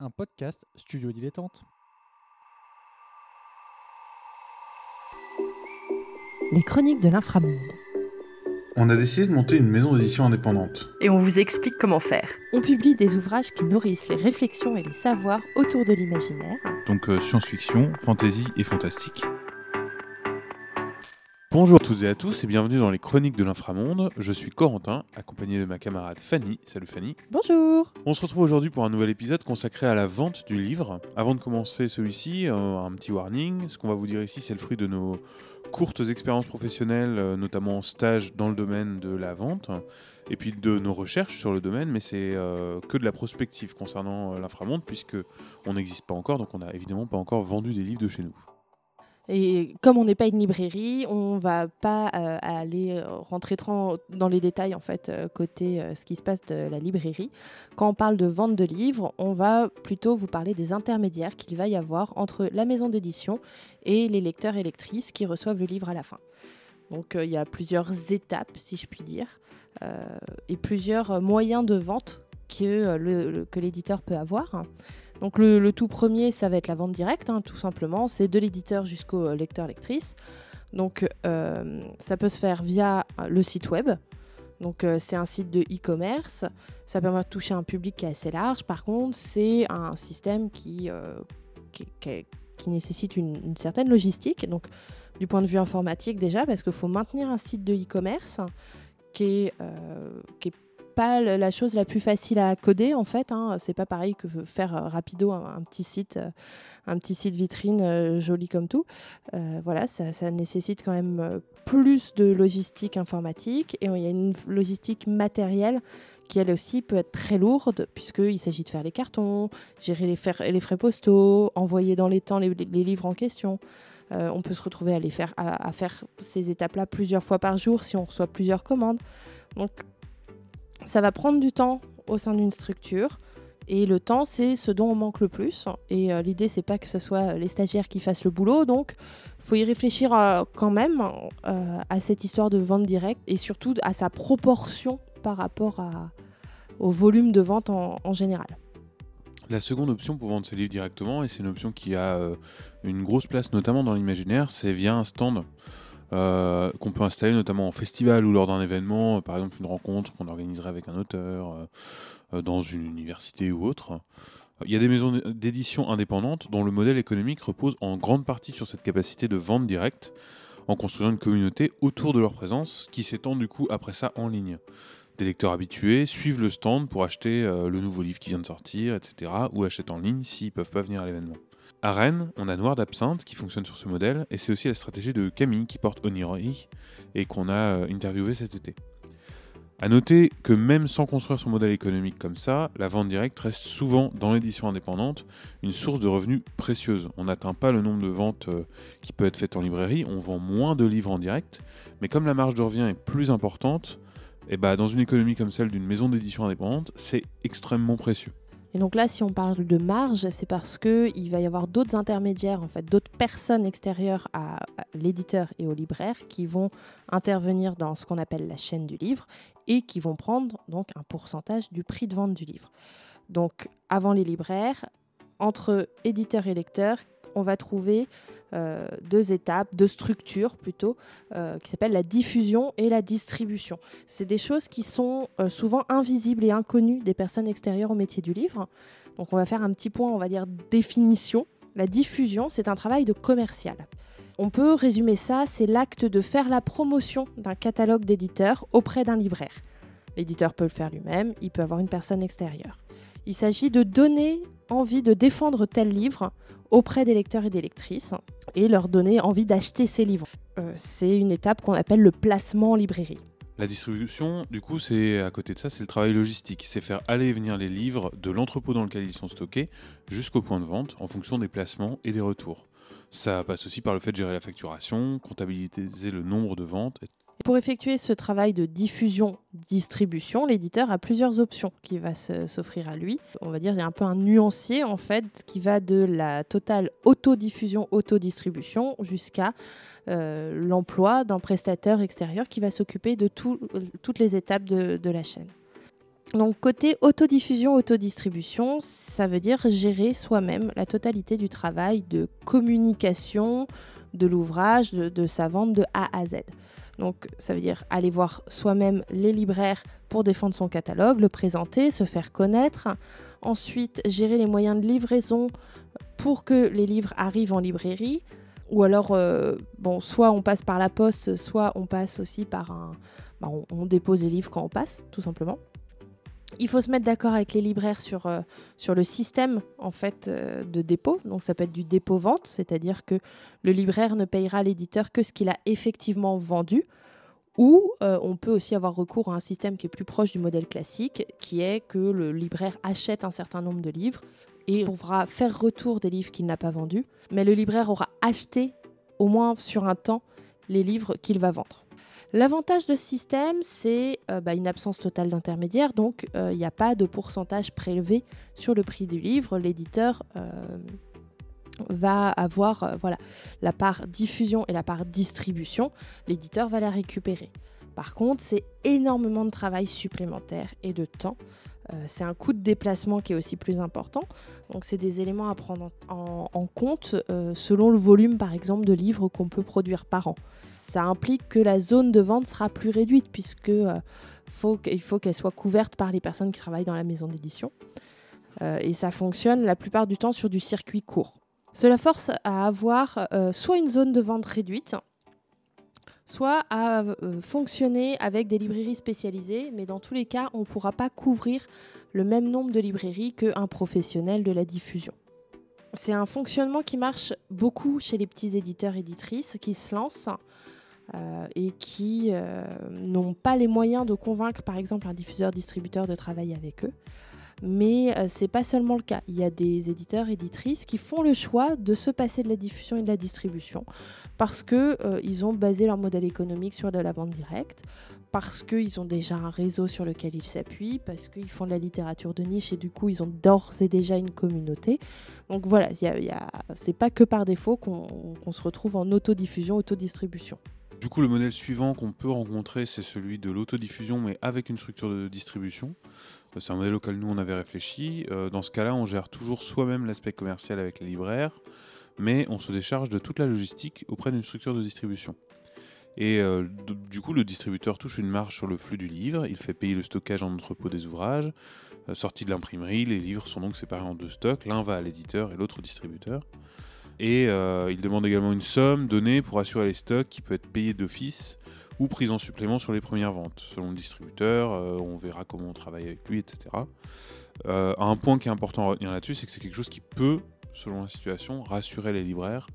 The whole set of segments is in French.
un podcast Studio Dilettante. Les chroniques de l'inframonde. On a décidé de monter une maison d'édition indépendante. Et on vous explique comment faire. On publie des ouvrages qui nourrissent les réflexions et les savoirs autour de l'imaginaire. Donc euh, science-fiction, fantasy et fantastique. Bonjour à toutes et à tous et bienvenue dans les chroniques de l'inframonde. Je suis Corentin, accompagné de ma camarade Fanny. Salut Fanny. Bonjour On se retrouve aujourd'hui pour un nouvel épisode consacré à la vente du livre. Avant de commencer celui-ci, euh, un petit warning. Ce qu'on va vous dire ici, c'est le fruit de nos courtes expériences professionnelles, euh, notamment en stage dans le domaine de la vente, et puis de nos recherches sur le domaine, mais c'est euh, que de la prospective concernant l'inframonde, puisque on n'existe pas encore, donc on n'a évidemment pas encore vendu des livres de chez nous. Et comme on n'est pas une librairie, on va pas euh, aller euh, rentrer dans les détails en fait euh, côté ce qui se passe de la librairie. Quand on parle de vente de livres, on va plutôt vous parler des intermédiaires qu'il va y avoir entre la maison d'édition et les lecteurs et lectrices qui reçoivent le livre à la fin. Donc il y a plusieurs étapes, si je puis dire, et plusieurs moyens de vente que l'éditeur peut avoir. Donc le, tout premier, ça va être la vente directe, hein, tout simplement. C'est de l'éditeur jusqu'au euh, lecteur-lectrice. Donc euh, ça peut se faire via le site web. Donc euh, c'est un site de e-commerce. Ça permet de toucher un public qui est assez large. Par contre, c'est un système qui, qui, nécessite une, certaine logistique. Donc du point de vue informatique déjà, parce qu'il faut maintenir un site de e-commerce qui qui est pas la chose la plus facile à coder en fait. Hein. C'est pas pareil que faire euh, rapido un, petit site, euh, un petit site vitrine euh, joli comme tout. voilà, ça, nécessite quand même plus de logistique informatique et il y a une logistique matérielle qui elle aussi peut être très lourde puisqu'il s'agit de faire les cartons, gérer les, les frais postaux, envoyer dans les temps les, livres en question. on peut se retrouver à, les faire, à, à faire ces étapes-là plusieurs fois par jour si on reçoit plusieurs commandes. Donc ça va prendre du temps au sein d'une structure. Et le temps, c'est ce dont on manque le plus. Et euh, l'idée, c'est pas que ce soit les stagiaires qui fassent le boulot. Donc, faut y réfléchir euh, quand même euh, à cette histoire de vente directe et surtout à sa proportion par rapport au volume de vente en, en, général. La seconde option pour vendre ses livres directement, et c'est une option qui a une grosse place notamment dans l'imaginaire, c'est via un stand. Euh, qu'on peut installer notamment en festival ou lors d'un événement, par exemple une rencontre qu'on organiserait avec un auteur euh, euh, dans une université ou autre. Il y a des maisons d'édition indépendantes dont le modèle économique repose en grande partie sur cette capacité de vente directe en construisant une communauté autour de leur présence qui s'étend du coup après ça en ligne. Des lecteurs habitués suivent le stand pour acheter le nouveau livre qui vient de sortir, etc. ou achètent en ligne s'ils ne peuvent pas venir à l'événement. À Rennes, on a Noir d'Absinthe qui fonctionne sur ce modèle, et c'est aussi la stratégie de Camille qui porte Oniroi et qu'on a euh, interviewé cet été. A noter que même sans construire son modèle économique comme ça, la vente directe reste souvent dans l'édition indépendante une source de revenus précieuse. On n'atteint pas le nombre de ventes euh, qui peut être faites en librairie, on vend moins de livres en direct, mais comme la marge de revient est plus importante, et eh bah dans une économie comme celle d'une maison d'édition indépendante, c'est extrêmement précieux. Et donc là, si on parle de marge, c'est parce qu'il va y avoir d'autres intermédiaires, en fait, d'autres personnes extérieures à, l'éditeur et au libraire qui vont intervenir dans ce qu'on appelle la chaîne du livre et qui vont prendre donc un pourcentage du prix de vente du livre. Donc avant les libraires, entre éditeur et lecteur, on va trouver euh, deux étapes, deux structures plutôt, euh, qui s'appellent la diffusion et la distribution. C'est des choses qui sont euh, souvent invisibles et inconnues des personnes extérieures au métier du livre. Donc on va faire un petit point, on va dire, définition. La diffusion, c'est un travail de commercial. On peut résumer ça, c'est l'acte de faire la promotion d'un catalogue d'éditeurs auprès d'un libraire. L'éditeur peut le faire lui-même, il peut avoir une personne extérieure. Il s'agit de donner envie de défendre tel livre auprès des lecteurs et des lectrices et leur donner envie d'acheter ces livres. Euh, c'est une étape qu'on appelle le placement en librairie. La distribution, du coup, c'est à côté de ça, c'est le travail logistique. C'est faire aller et venir les livres de l'entrepôt dans lequel ils sont stockés jusqu'au point de vente en fonction des placements et des retours. Ça passe aussi par le fait de gérer la facturation, comptabiliser le nombre de ventes, pour effectuer ce travail de diffusion-distribution, l'éditeur a plusieurs options qui va s'offrir à lui. On va dire il y a un peu un nuancier en fait qui va de la totale autodiffusion, autodistribution jusqu'à euh, l'emploi d'un prestataire extérieur qui va s'occuper de toutes les étapes de, la chaîne. Donc côté autodiffusion, autodistribution, ça veut dire gérer soi-même la totalité du travail de communication de l'ouvrage, de, de, sa vente de A à Z. Donc ça veut dire aller voir soi-même les libraires pour défendre son catalogue, le présenter, se faire connaître. Ensuite, gérer les moyens de livraison pour que les livres arrivent en librairie. Ou alors, euh, bon, soit on passe par la poste, soit on passe aussi par un... Bah, on, on dépose les livres quand on passe, tout simplement. Il faut se mettre d'accord avec les libraires sur, euh, le système en fait euh, de dépôt. Donc ça peut être du dépôt-vente, c'est-à-dire que le libraire ne payera l'éditeur que ce qu'il a effectivement vendu. Ou euh, on peut aussi avoir recours à un système qui est plus proche du modèle classique, qui est que le libraire achète un certain nombre de livres et pourra faire retour des livres qu'il n'a pas vendus, mais le libraire aura acheté au moins sur un temps les livres qu'il va vendre. L'avantage de ce système, c'est euh, bah, une absence totale d'intermédiaire, donc il euh, n'y a pas de pourcentage prélevé sur le prix du livre. L'éditeur euh, va avoir voilà, la part diffusion et la part distribution. L'éditeur va la récupérer. Par contre, c'est énormément de travail supplémentaire et de temps. Euh, c'est un coût de déplacement qui est aussi plus important. Donc c'est des éléments à prendre en, compte euh, selon le volume par exemple de livres qu'on peut produire par an. Ça implique que la zone de vente sera plus réduite puisque euh, faut il faut qu'elle soit couverte par les personnes qui travaillent dans la maison d'édition. Et ça fonctionne la plupart du temps sur du circuit court. Cela force à avoir soit une zone de vente réduite, soit à euh, fonctionner avec des librairies spécialisées, mais dans tous les cas, on ne pourra pas couvrir le même nombre de librairies qu'un professionnel de la diffusion. C'est un fonctionnement qui marche beaucoup chez les petits éditeurs éditrices qui se lancent euh, et qui euh, n'ont pas les moyens de convaincre par exemple un diffuseur distributeur de travailler avec eux. Mais euh, c'est pas seulement le cas. Il y a des éditeurs, éditrices qui font le choix de se passer de la diffusion et de la distribution parce que euh, ils ont basé leur modèle économique sur de la vente directe, parce qu'ils ont déjà un réseau sur lequel ils s'appuient, parce qu'ils font de la littérature de niche et du coup ils ont d'ores et déjà une communauté. Donc voilà, y a, c'est pas que par défaut qu'on se retrouve en autodiffusion, autodistribution. Du coup, le modèle suivant qu'on peut rencontrer, c'est celui de l'autodiffusion, mais avec une structure de distribution. Euh, C'est un modèle auquel nous on avait réfléchi. Euh, Dans ce cas-là, on gère toujours soi-même l'aspect commercial avec les libraires, mais on se décharge de toute la logistique auprès d'une structure de distribution. Et euh, du coup, le distributeur touche une marge sur le flux du livre, il fait payer le stockage en entrepôt des ouvrages, euh, sortis de l'imprimerie, les livres sont donc séparés en deux stocks, l'un va à l'éditeur et l'autre au distributeur. Et il demande également une somme donnée pour assurer les stocks qui peut être payée d'office ou prise en supplément sur les premières ventes. Selon le distributeur, euh, on verra comment on travaille avec lui, etc. Euh, un point qui est important à retenir là-dessus, c'est que c'est quelque chose qui peut, selon la situation, rassurer les libraires,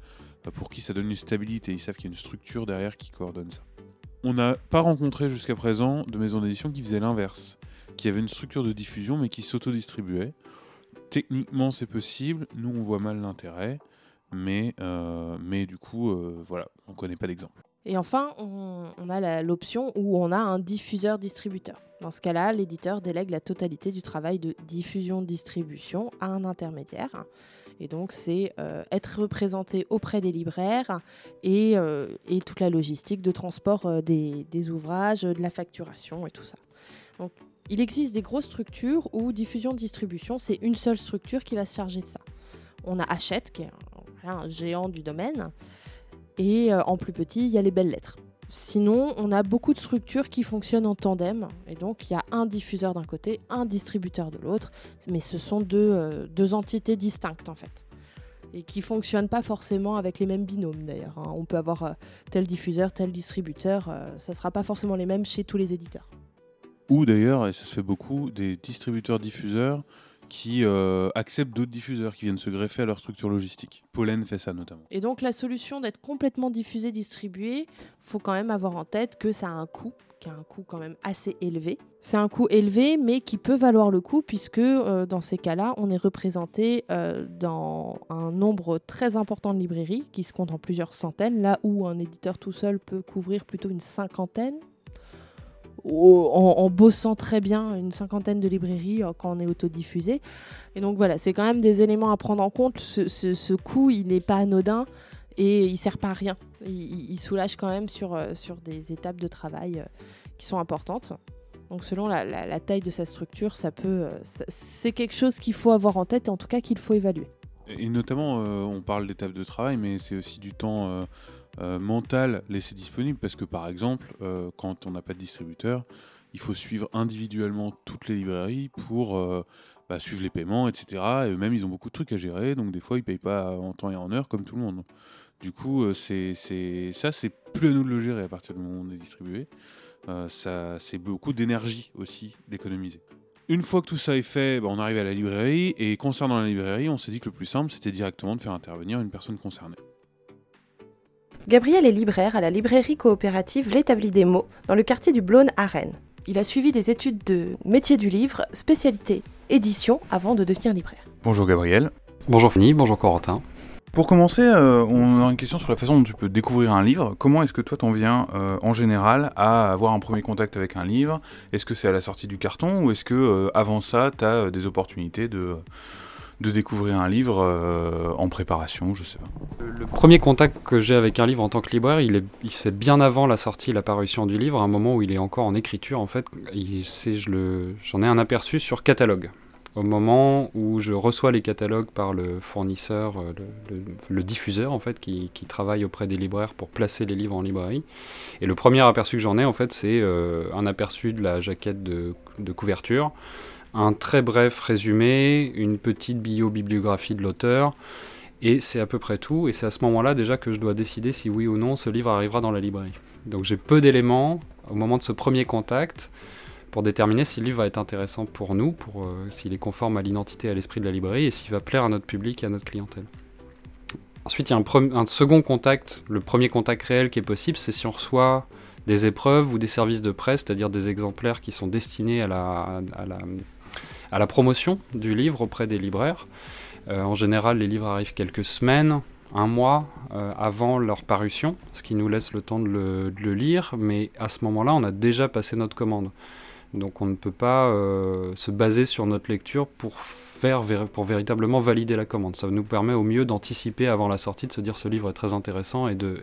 euh, pour qui ça donne une stabilité. Ils savent qu'il y a une structure derrière qui coordonne ça. On n'a pas rencontré jusqu'à présent de maison d'édition qui faisait l'inverse, qui avait une structure de diffusion mais qui s'autodistribuait. Techniquement, c'est possible. Nous, on voit mal l'intérêt, mais, mais du coup, voilà, on ne connaît pas d'exemple. Et enfin, on, a l'option où on a un diffuseur-distributeur. Dans ce cas-là, l'éditeur délègue la totalité du travail de diffusion-distribution à un intermédiaire. Et donc, c'est euh, être représenté auprès des libraires et, euh, toute la logistique de transport euh, des, ouvrages, de la facturation et tout ça. Donc, il existe des grosses structures où diffusion-distribution, c'est une seule structure qui va se charger de ça. On a Hachette, qui est un géant du domaine, et euh, en plus petit, il y a les belles lettres. Sinon, on a beaucoup de structures qui fonctionnent en tandem. Et donc, il y a un diffuseur d'un côté, un distributeur de l'autre. Mais ce sont deux, euh, entités distinctes, en fait. Et qui fonctionnent pas forcément avec les mêmes binômes, d'ailleurs. hein. On peut avoir euh, tel diffuseur, tel distributeur. ça sera pas forcément les mêmes chez tous les éditeurs. Ou d'ailleurs, et ça se fait beaucoup, des distributeurs-diffuseurs qui euh, acceptent d'autres diffuseurs qui viennent se greffer à leur structure logistique. Pollen fait ça notamment. Et donc, la solution d'être complètement diffusé, distribué, faut quand même avoir en tête que ça a un coût, qui a un coût quand même assez élevé. C'est un coût élevé, mais qui peut valoir le coup, puisque euh, dans ces cas-là, on est représenté euh, dans un nombre très important de librairies, qui se comptent en plusieurs centaines, là où un éditeur tout seul peut couvrir plutôt une cinquantaine. En, bossant très bien une cinquantaine de librairies euh, quand on est autodiffusé. Et donc voilà, c'est quand même des éléments à prendre en compte. Ce, ce- coût, il n'est pas anodin et il sert pas à rien. Il, soulage quand même sur, euh, sur des étapes de travail euh, qui sont importantes. Donc selon la, taille de sa structure, ça peut, c'est quelque chose qu'il faut avoir en tête et en tout cas qu'il faut évaluer. Et notamment, on parle d'étapes de travail, mais c'est aussi du temps euh, mental laissé disponible parce que par exemple, euh, quand on n'a pas de distributeur, il faut suivre individuellement toutes les librairies pour euh, bah, suivre les paiements, etc. Et eux-mêmes, ils ont beaucoup de trucs à gérer, donc des fois, ils payent pas en temps et en heure comme tout le monde. Du coup, c'est ça, c'est plus à nous de le gérer à partir du moment où on est distribué. C'est beaucoup d'énergie aussi d'économiser. Une fois que tout ça est fait, bah, on arrive à la librairie. Et concernant la librairie, on s'est dit que le plus simple, c'était directement de faire intervenir une personne concernée. Gabriel est libraire à la librairie coopérative L'Établi des mots dans le quartier du Blône à Rennes. Il a suivi des études de métier du livre, spécialité édition avant de devenir libraire. Bonjour Gabriel. Bonjour Fanny, bonjour Corentin. Pour commencer, euh, on a une question sur la façon dont tu peux découvrir un livre. Comment est-ce que toi t'en viens euh, en général à avoir un premier contact avec un livre? Est-ce que c'est à la sortie du carton? Ou est-ce que euh, avant ça tu as des opportunités de, de découvrir un livre euh, en préparation, je sais pas. Le premier contact que j'ai avec un livre en tant que libraire, il, est, se fait bien avant la sortie, la parution du livre, à un moment où il est encore en écriture en fait. J'en ai un aperçu sur catalogue. Au moment où je reçois les catalogues par le fournisseur, euh, le, diffuseur en fait, qui, qui travaille auprès des libraires pour placer les livres en librairie. Et le premier aperçu que j'en ai en fait, c'est euh, un aperçu de la jaquette de, de couverture, un très bref résumé, une petite bio-bibliographie de l'auteur, et c'est à peu près tout. Et c'est à ce moment-là déjà que je dois décider si oui ou non ce livre arrivera dans la librairie. Donc j'ai peu d'éléments au moment de ce premier contact pour déterminer si le livre va être intéressant pour nous, pour euh, s'il est conforme à l'identité et à l'esprit de la librairie, et s'il va plaire à notre public et à notre clientèle. Ensuite, il y a un, second contact, le premier contact réel qui est possible, c'est si on reçoit des épreuves ou des services de presse, c'est-à-dire des exemplaires qui sont destinés à la, à la promotion du livre auprès des libraires. Euh, en général, les livres arrivent quelques semaines, un mois euh, avant leur parution, ce qui nous laisse le temps de le, lire, mais à ce moment-là, on a déjà passé notre commande. Donc on ne peut pas euh, se baser sur notre lecture pour, pour véritablement valider la commande. Ça nous permet au mieux d'anticiper avant la sortie, de se dire ce livre est très intéressant et, de,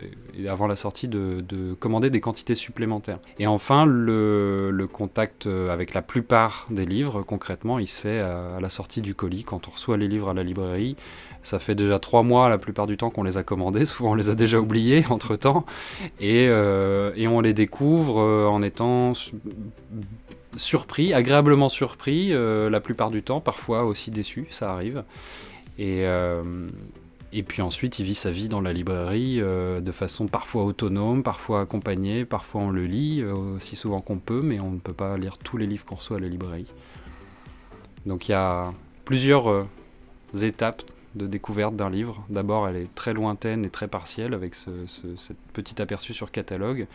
avant la sortie de, de commander des quantités supplémentaires. Et enfin, le, contact euh, avec la plupart des livres, concrètement, il se fait à, la sortie du colis, quand on reçoit les livres à la librairie. Ça fait déjà trois mois la plupart du temps qu'on les a commandés, souvent on les a déjà oubliés entre temps, et, euh, et on les découvre euh, en étant surpris, agréablement surpris euh, la plupart du temps, parfois aussi déçu, ça arrive. Et, euh, et puis ensuite, il vit sa vie dans la librairie euh, de façon parfois autonome, parfois accompagnée, parfois on le lit aussi souvent qu'on peut, mais on ne peut pas lire tous les livres qu'on reçoit à la librairie. Donc il y a plusieurs étapes de découverte d'un livre. D'abord, elle est très lointaine et très partielle avec ce, petit aperçu sur catalogue.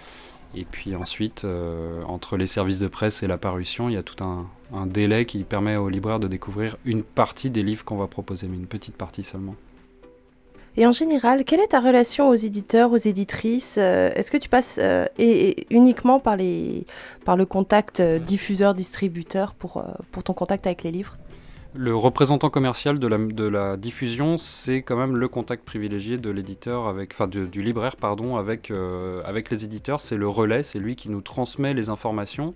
Et puis ensuite, euh, entre les services de presse et la parution, il y a tout un, délai qui permet aux libraires de découvrir une partie des livres qu'on va proposer, mais une petite partie seulement. Et en général, quelle est ta relation aux éditeurs, aux éditrices? Euh, Est-ce que tu passes euh, uniquement par, les, par le contact diffuseur-distributeur pour, pour ton contact avec les livres? Le représentant commercial de la, diffusion, c'est quand même le contact privilégié de l'éditeur avec, enfin du libraire pardon, avec, euh, avec les éditeurs. C'est le relais, c'est lui qui nous transmet les informations.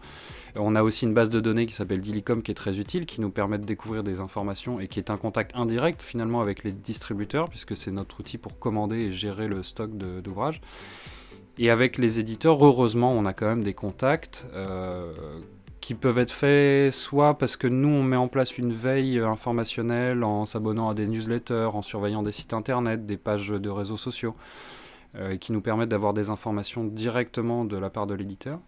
On a aussi une base de données qui s'appelle Dilicom qui est très utile, qui nous permet de découvrir des informations et qui est un contact indirect finalement avec les distributeurs, puisque c'est notre outil pour commander et gérer le stock d'ouvrages. Et avec les éditeurs, heureusement, on a quand même des contacts euh, qui peuvent être faits soit parce que nous, on met en place une veille informationnelle en s'abonnant à des newsletters, en surveillant des sites internet, des pages de réseaux sociaux, euh, qui nous permettent d'avoir des informations directement de la part de l'éditeur.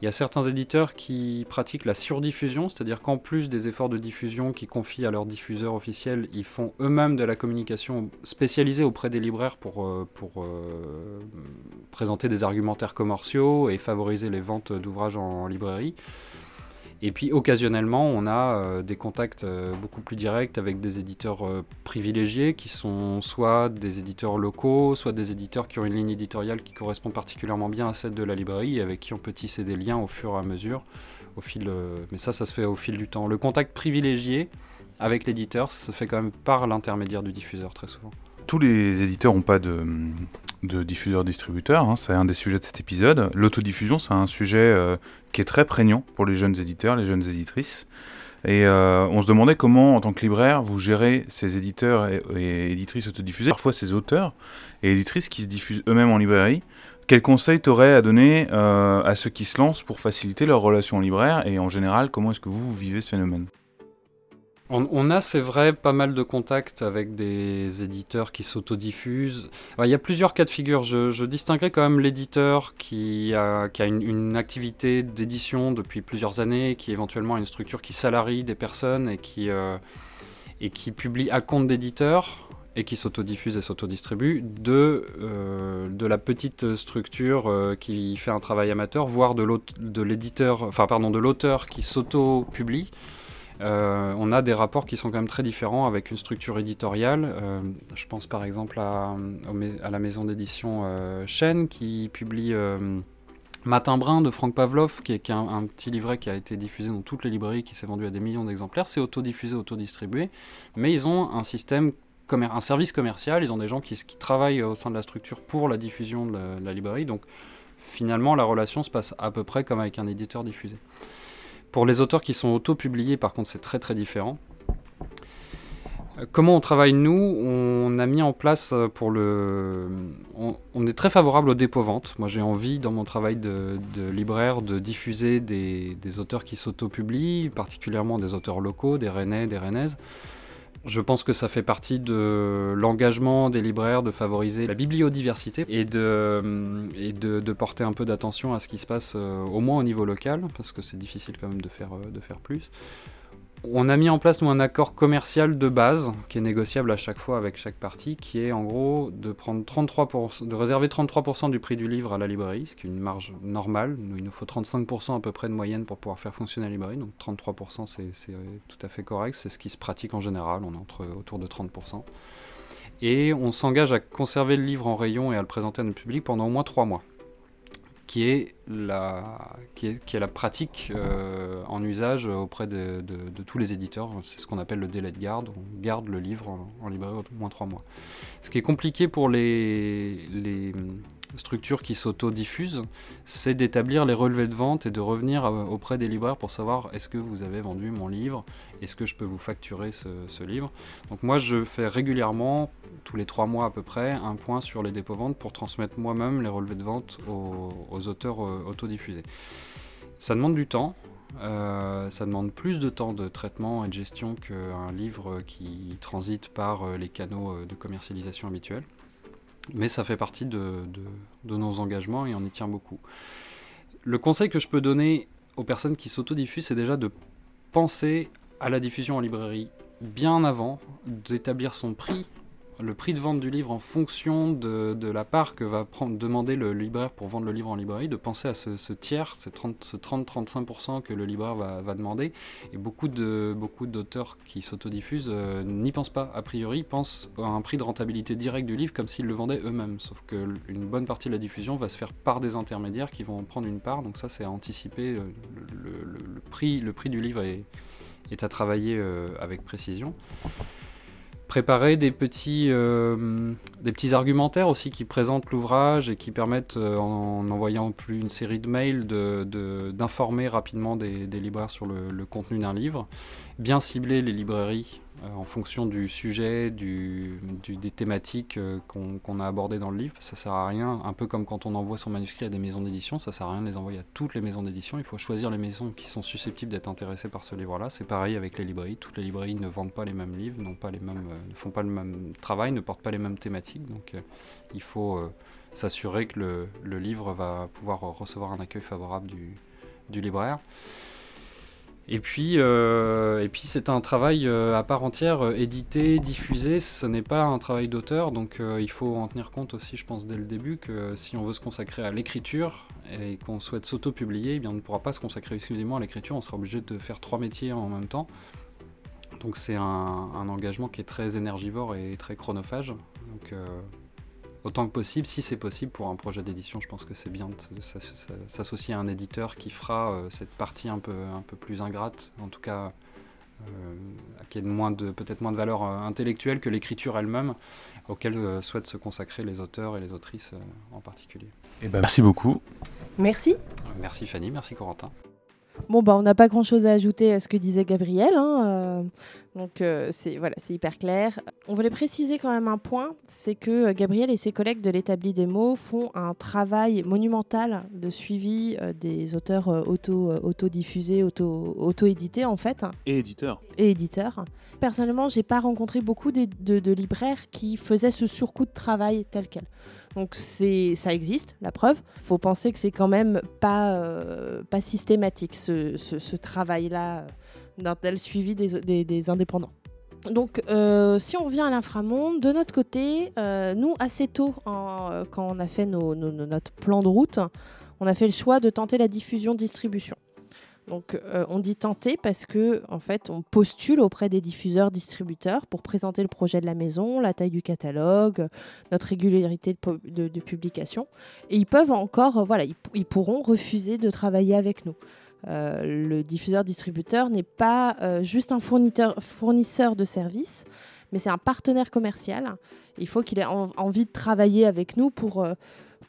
Il y a certains éditeurs qui pratiquent la surdiffusion, c'est-à-dire qu'en plus des efforts de diffusion qu'ils confient à leurs diffuseurs officiels, ils font eux-mêmes de la communication spécialisée auprès des libraires pour, euh, pour euh, présenter des argumentaires commerciaux et favoriser les ventes d'ouvrages en librairie. Et puis occasionnellement, on a euh, des contacts euh, beaucoup plus directs avec des éditeurs euh, privilégiés qui sont soit des éditeurs locaux, soit des éditeurs qui ont une ligne éditoriale qui correspond particulièrement bien à celle de la librairie et avec qui on peut tisser des liens au fur et à mesure. Au fil, mais ça, ça se fait au fil du temps. Le contact privilégié avec l'éditeur se fait quand même par l'intermédiaire du diffuseur très souvent. tous les éditeurs n'ont pas de, de diffuseur-distributeur, hein, c'est un des sujets de cet épisode. L'autodiffusion, c'est un sujet euh, qui est très prégnant pour les jeunes éditeurs, les jeunes éditrices. Et euh, on se demandait comment, en tant que libraire, vous gérez ces éditeurs et, éditrices autodiffusés, parfois ces auteurs et éditrices qui se diffusent eux-mêmes en librairie. Quels conseils t'aurais à donner euh, à ceux qui se lancent pour faciliter leur relation en libraire Et en général, comment est-ce que vous vivez ce phénomène? On, a, c'est vrai, pas mal de contacts avec des éditeurs qui s'autodiffusent. Il y a plusieurs cas de figure. Je, distinguerai quand même l'éditeur qui a, une, activité d'édition depuis plusieurs années, qui éventuellement a une structure qui salarie des personnes et qui, euh, et qui publie à compte d'éditeur et qui s'autodiffuse et s'autodistribue, de, euh, de la petite structure euh, qui fait un travail amateur, voire de l'auteur qui s'auto-publie. Euh, on a des rapports qui sont quand même très différents avec une structure éditoriale. Euh, je pense par exemple à, la maison d'édition euh, qui publie Matin Brun de Franck Pavlov, qui est, un, petit livret qui a été diffusé dans toutes les librairies, qui s'est vendu à des millions d'exemplaires. C'est autodiffusé, autodistribué, mais ils ont un service commercial, ils ont des gens qui, travaillent au sein de la structure pour la diffusion de la librairie. Donc finalement, la relation se passe à peu près comme avec un éditeur diffusé. Pour les auteurs qui sont auto-publiés, par contre, c'est très très différent. Euh, comment on travaille nous? On a mis en place euh, pour le. On, est très favorable au dépôt-vente. Moi j'ai envie dans mon travail de, libraire de diffuser des, des auteurs qui s'auto-publient, particulièrement des auteurs locaux, des Rennais, des Rennaises. Je pense que ça fait partie de l'engagement des libraires de favoriser la bibliodiversité et de, de, porter un peu d'attention à ce qui se passe euh, au moins au niveau local, parce que c'est difficile quand même de faire, euh, de faire plus. On a mis en place un accord commercial de base qui est négociable à chaque fois avec chaque partie, qui est en gros de prendre 33%, de réserver 33% du prix du livre à la librairie, ce qui est une marge normale. Il nous faut 35% à peu près de moyenne pour pouvoir faire fonctionner la librairie, donc 33% c'est tout à fait correct, c'est ce qui se pratique en général, on est entre, autour de 30%. Et on s'engage à conserver le livre en rayon et à le présenter à notre public pendant au moins 3 mois qui est la, pratique euh, en usage auprès de, tous les éditeurs. C'est ce qu'on appelle le délai de garde. On garde le livre en, librairie au moins trois mois. Ce qui est compliqué pour les, les structure qui s'auto-diffuse, c'est d'établir les relevés de vente et de revenir euh, auprès des libraires pour savoir est-ce que vous avez vendu mon livre, est-ce que je peux vous facturer ce, livre? Donc moi je fais régulièrement, tous les trois mois à peu près, un point sur les dépôts-ventes pour transmettre moi-même les relevés de vente aux, auteurs euh, autodiffusés. Ça demande du temps, euh, ça demande plus de temps de traitement et de gestion qu'un livre qui transite par les canaux de commercialisation habituels. Mais ça fait partie de, nos engagements et on y tient beaucoup. Le conseil que je peux donner aux personnes qui s'autodiffusent, c'est déjà de penser à la diffusion en librairie bien avant, d'établir son prix le prix de vente du livre en fonction de, la part que va prendre, demander le libraire pour vendre le livre en librairie, de penser à ce, tiers, ce 30-35% que le libraire va, demander. Et beaucoup de beaucoup d'auteurs qui s'autodiffusent euh, n'y pensent pas, a priori, pensent à un prix de rentabilité direct du livre comme s'ils le vendaient eux-mêmes. Sauf qu'une bonne partie de la diffusion va se faire par des intermédiaires qui vont en prendre une part, donc ça c'est à anticiper. Le, prix, le prix du livre est, est à travailler euh, avec précision préparer des petits, euh, des petits argumentaires aussi qui présentent l'ouvrage et qui permettent, euh, en envoyant plus une série de mails, d'informer de, rapidement des, libraires sur le contenu d'un livre. Bien cibler les librairies en fonction du sujet, des thématiques euh, qu'on a abordées dans le livre. Ça sert à rien, un peu comme quand on envoie son manuscrit à des maisons d'édition, ça sert à rien de les envoyer à toutes les maisons d'édition. Il faut choisir les maisons qui sont susceptibles d'être intéressées par ce livre-là. C'est pareil avec les librairies. Toutes les librairies ne vendent pas les mêmes livres, pas les mêmes, euh, ne font pas le même travail, ne portent pas les mêmes thématiques. Donc il faut s'assurer que le, livre va pouvoir recevoir un accueil favorable du libraire. Et puis, euh, et puis c'est un travail euh, à part entière, euh, édité, diffusé, ce n'est pas un travail d'auteur, donc il faut en tenir compte aussi, je pense, dès le début, que si on veut se consacrer à l'écriture et qu'on souhaite s'auto-publier, eh on ne pourra pas se consacrer exclusivement à l'écriture, on sera obligé de faire trois métiers en même temps. Donc c'est un, engagement qui est très énergivore et très chronophage. Autant que possible, si c'est possible pour un projet d'édition, je pense que c'est bien de s'associer à un éditeur qui fera euh, cette partie un peu, un peu plus ingrate, en tout cas qui ait moins de, peut-être moins de valeur intellectuelle que l'écriture elle-même, auquel souhaitent se consacrer les auteurs et les autrices en particulier. Eh ben, merci beaucoup. Merci. Merci Fanny, merci Corentin. Bon, bah, on n'a pas grand-chose à ajouter à ce que disait Gabriel. Hein, euh, donc, euh, c'est voilà, c'est hyper clair. On voulait préciser quand même un point c'est que euh, Gabriel et ses collègues de l'établi des mots font un travail monumental de suivi des auteurs auto, auto-diffusés, auto, auto-édités, en fait. Et éditeurs. Et éditeurs. Personnellement, j'ai pas rencontré beaucoup de, de libraires qui faisaient ce surcoût de travail tel quel. Donc c'est, ça existe, la preuve. Il faut penser que c'est quand même pas, euh, pas systématique ce, travail-là d'un tel suivi des, indépendants. Donc, euh, si on revient à l'inframonde, de notre côté, euh, nous, assez tôt, quand on a fait notre plan de route, on a fait le choix de tenter la diffusion-distribution. Donc euh, on dit tenter parce que en fait on postule auprès des diffuseurs distributeurs pour présenter le projet de la maison, la taille du catalogue, notre régularité de, publication et ils peuvent encore euh, voilà ils, pourront refuser de travailler avec nous. Euh, le diffuseur distributeur n'est pas juste un fournisseur, de services, mais c'est un partenaire commercial. Il faut qu'il ait envie de travailler avec nous pour,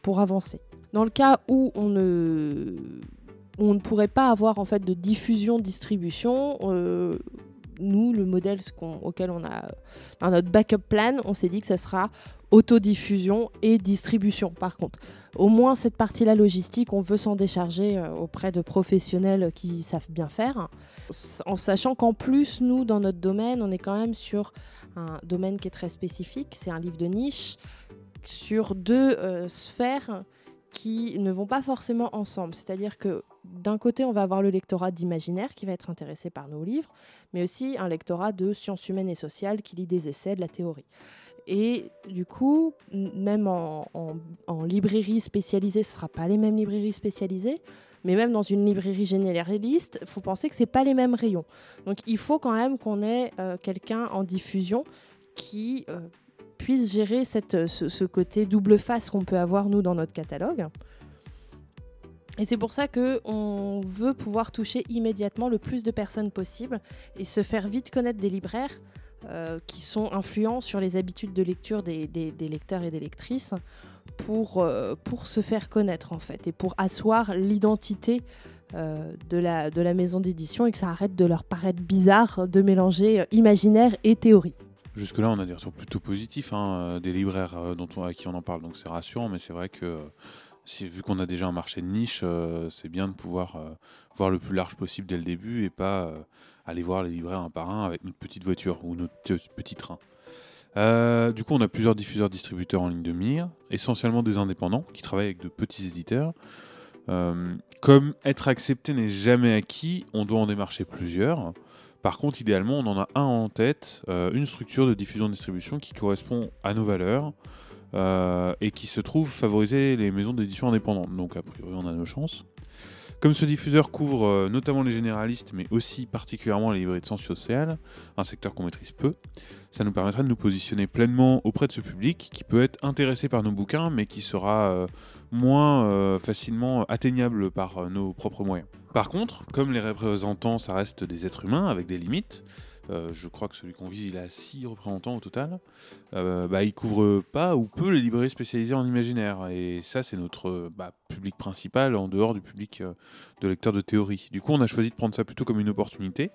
pour avancer. Dans le cas où on ne on ne pourrait pas avoir en fait de diffusion distribution euh, nous le modèle auquel on a notre backup plan on s'est dit que ça sera autodiffusion et distribution par contre au moins cette partie là logistique on veut s'en décharger euh, auprès de professionnels qui savent bien faire en sachant qu'en plus nous dans notre domaine on est quand même sur un domaine qui est très spécifique c'est un livre de niche sur deux euh, sphères qui ne vont pas forcément ensemble. C'est-à-dire que d'un côté, on va avoir le lectorat d'imaginaire qui va être intéressé par nos livres, mais aussi un lectorat de sciences humaines et sociales qui lit des essais, de la théorie. Et du coup, même en, librairie spécialisée, ce ne sera pas les mêmes librairies spécialisées, mais même dans une librairie généraliste, il faut penser que ce pas les mêmes rayons. Donc il faut quand même qu'on ait euh, quelqu'un en diffusion qui euh, puisse gérer cette, ce, côté double face qu'on peut avoir nous dans notre catalogue. Et c'est pour ça qu'on veut pouvoir toucher immédiatement le plus de personnes possible et se faire vite connaître des libraires euh, qui sont influents sur les habitudes de lecture des, lecteurs et des lectrices pour, euh, pour se faire connaître en fait et pour asseoir l'identité euh, de, la, de la maison d'édition et que ça arrête de leur paraître bizarre de mélanger imaginaire et théorie. Jusque-là, on a des retours plutôt positifs hein, des libraires dont on, à qui on en parle, donc c'est rassurant, mais c'est vrai que vu qu'on a déjà un marché de niche, c'est bien de pouvoir voir le plus large possible dès le début et pas aller voir les libraires un par un avec notre petite voiture ou notre petit train. du coup, on a plusieurs diffuseurs distributeurs en ligne de mire, essentiellement des indépendants qui travaillent avec de petits éditeurs. comme être accepté n'est jamais acquis, on doit en démarcher plusieurs. Par contre, idéalement, on en a un en tête, une structure de diffusion-distribution qui correspond à nos valeurs, euh, et qui se trouve favoriser les maisons d'édition indépendantes. Donc a priori on a nos chances. Comme ce diffuseur couvre euh, notamment les généralistes, mais aussi particulièrement les librairies de sens social, un secteur qu'on maîtrise peu, ça nous permettrait de nous positionner pleinement auprès de ce public qui peut être intéressé par nos bouquins, mais qui sera euh, moins facilement atteignable par nos propres moyens. Par contre, comme les représentants, ça reste des êtres humains avec des limites, euh, je crois que celui qu'on vise, il a 6 représentants au total, euh, bah, il couvre pas ou peu les librairies spécialisées en imaginaire. Et ça, c'est notre bah, public principal en dehors du public euh, de lecteurs de théorie. Du coup, on a choisi de prendre ça plutôt comme une opportunité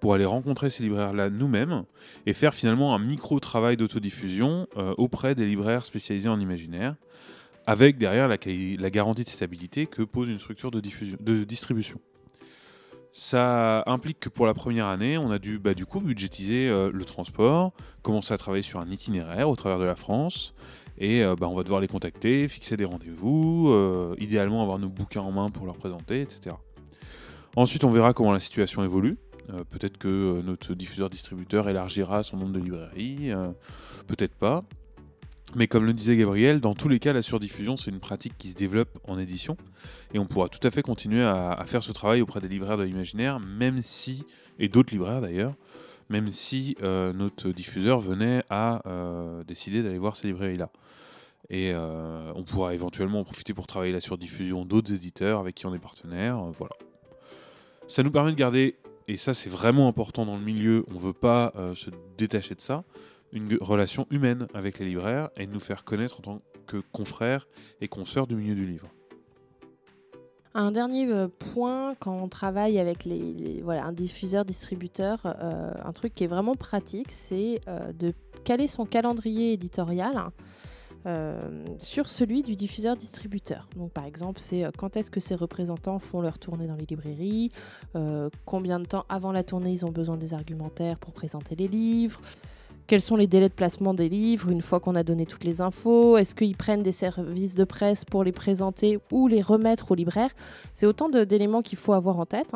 pour aller rencontrer ces libraires-là nous-mêmes et faire finalement un micro-travail d'autodiffusion auprès des libraires spécialisés en imaginaire avec derrière la, garantie de stabilité que pose une structure de distribution. Ça implique que pour la première année, on a dû bah, du coup budgétiser euh, le transport, commencer à travailler sur un itinéraire au travers de la France, et euh, bah, on va devoir les contacter, fixer des rendez-vous, euh, idéalement avoir nos bouquins en main pour leur présenter, etc. Ensuite, on verra comment la situation évolue. peut-être que notre diffuseur-distributeur élargira son nombre de librairies, peut-être pas. Mais comme le disait Gabriel, dans tous les cas, la surdiffusion, c'est une pratique qui se développe en édition. Et on pourra tout à fait continuer à, faire ce travail auprès des libraires de l'imaginaire, même si, et d'autres libraires d'ailleurs, même si euh, notre diffuseur venait à euh, décider d'aller voir ces librairies-là. Et euh, on pourra éventuellement en profiter pour travailler la surdiffusion d'autres éditeurs avec qui on est partenaire. voilà. Ça nous permet de garder et ça c'est vraiment important dans le milieu, on veut pas se détacher de ça, une relation humaine avec les libraires et nous faire connaître en tant que confrères et consoeurs du milieu du livre. Un dernier euh, point, quand on travaille avec les, voilà, un diffuseur-distributeur, euh, un truc qui est vraiment pratique, c'est euh, de caler son calendrier éditorial sur celui du diffuseur-distributeur. Donc par exemple, c'est quand est-ce que ces représentants font leur tournée dans les librairies, combien de temps avant la tournée ils ont besoin des argumentaires pour présenter les livres, quels sont les délais de placement des livres une fois qu'on a donné toutes les infos? Est-ce qu'ils prennent des services de presse pour les présenter ou les remettre aux libraires C'est autant d'éléments qu'il faut avoir en tête.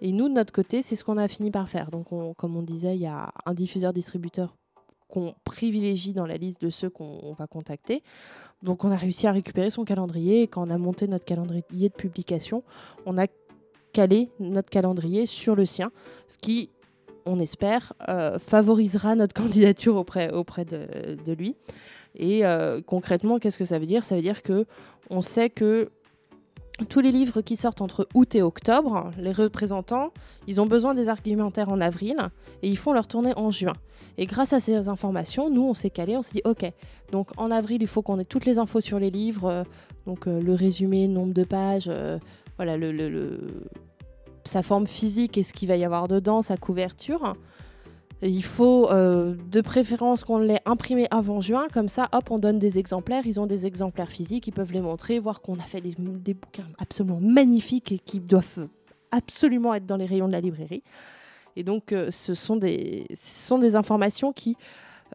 Et nous, de notre côté, c'est ce qu'on a fini par faire. Donc, on- comme on disait, il y a un diffuseur-distributeur qu'on privilégie dans la liste de ceux qu'on on va contacter. Donc, on a réussi à récupérer son calendrier. Et quand on a monté notre calendrier de publication, on a calé notre calendrier sur le sien, ce qui on espère, euh, favorisera notre candidature auprès, de, lui. Et euh, concrètement, qu'est-ce que ça veut dire? Ça veut dire que on sait que tous les livres qui sortent entre août et octobre, les représentants, ils ont besoin des argumentaires en avril et ils font leur tournée en juin. Et grâce à ces informations, nous, on s'est calé, on s'est dit, OK, donc en avril, il faut qu'on ait toutes les infos sur les livres, euh, donc le résumé, nombre de pages, voilà, le- sa forme physique et ce qu'il va y avoir dedans, sa couverture. Il faut euh, de préférence qu'on l'ait imprimé avant juin, comme ça, hop, on donne des exemplaires. Ils ont des exemplaires physiques, ils peuvent les montrer, voir qu'on a fait des, bouquins absolument magnifiques et qui doivent absolument être dans les rayons de la librairie. Et donc, euh, ce, sont des, informations qui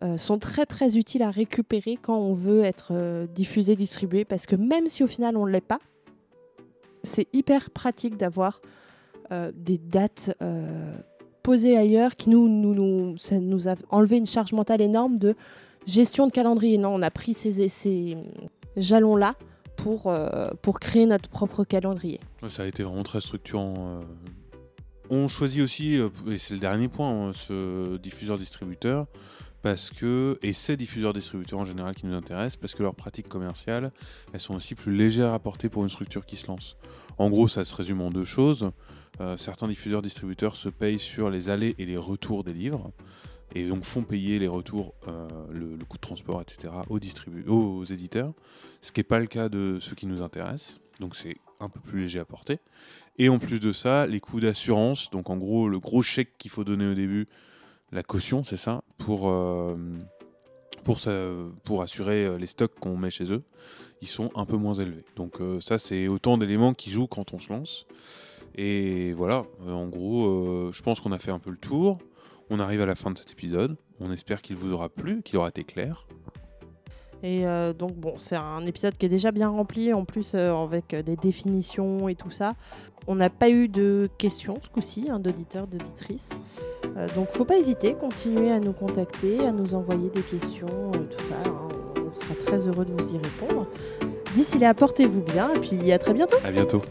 euh, sont très très utiles à récupérer quand on veut être diffusé, distribué, parce que même si au final on ne l'est pas, c'est hyper pratique d'avoir des dates euh, posées ailleurs qui nous, nous, nous, a enlevé une charge mentale énorme de gestion de calendrier. Non, on a pris ces, ces jalons-là pour, euh, pour créer notre propre calendrier. Ça a été vraiment très structurant. euh. On choisit aussi, euh, et c'est le dernier point, hein, ce diffuseur-distributeur, parce que, et ces diffuseurs-distributeurs en général qui nous intéressent, parce que leurs pratiques commerciales, elles sont aussi plus légères à porter pour une structure qui se lance. En gros, ça se résume en deux choses. Euh, certains diffuseurs-distributeurs se payent sur les allées et les retours des livres, et donc font payer les retours, euh, le, coût de transport, etc., aux, éditeurs, ce qui n'est pas le cas de ceux qui nous intéressent. Donc c'est un peu plus léger à porter. Et en plus de ça, les coûts d'assurance, donc en gros le gros chèque qu'il faut donner au début, la caution, c'est ça, pour, euh, assurer les stocks qu'on met chez eux, ils sont un peu moins élevés. Donc ça, c'est autant d'éléments qui jouent quand on se lance. Et voilà, euh, en gros, euh, je pense qu'on a fait un peu le tour. On arrive à la fin de cet épisode. On espère qu'il vous aura plu, qu'il aura été clair. Et euh, donc, bon, c'est un épisode qui est déjà bien rempli, en plus euh, avec des définitions et tout ça. On n'a pas eu de questions ce coup-ci, hein, d'auditeurs, d'auditrices. Euh, donc, faut pas hésiter, continuez à nous contacter, à nous envoyer des questions, tout ça. hein. On sera très heureux de vous y répondre. D'ici là, portez-vous bien et puis à très bientôt. À bientôt.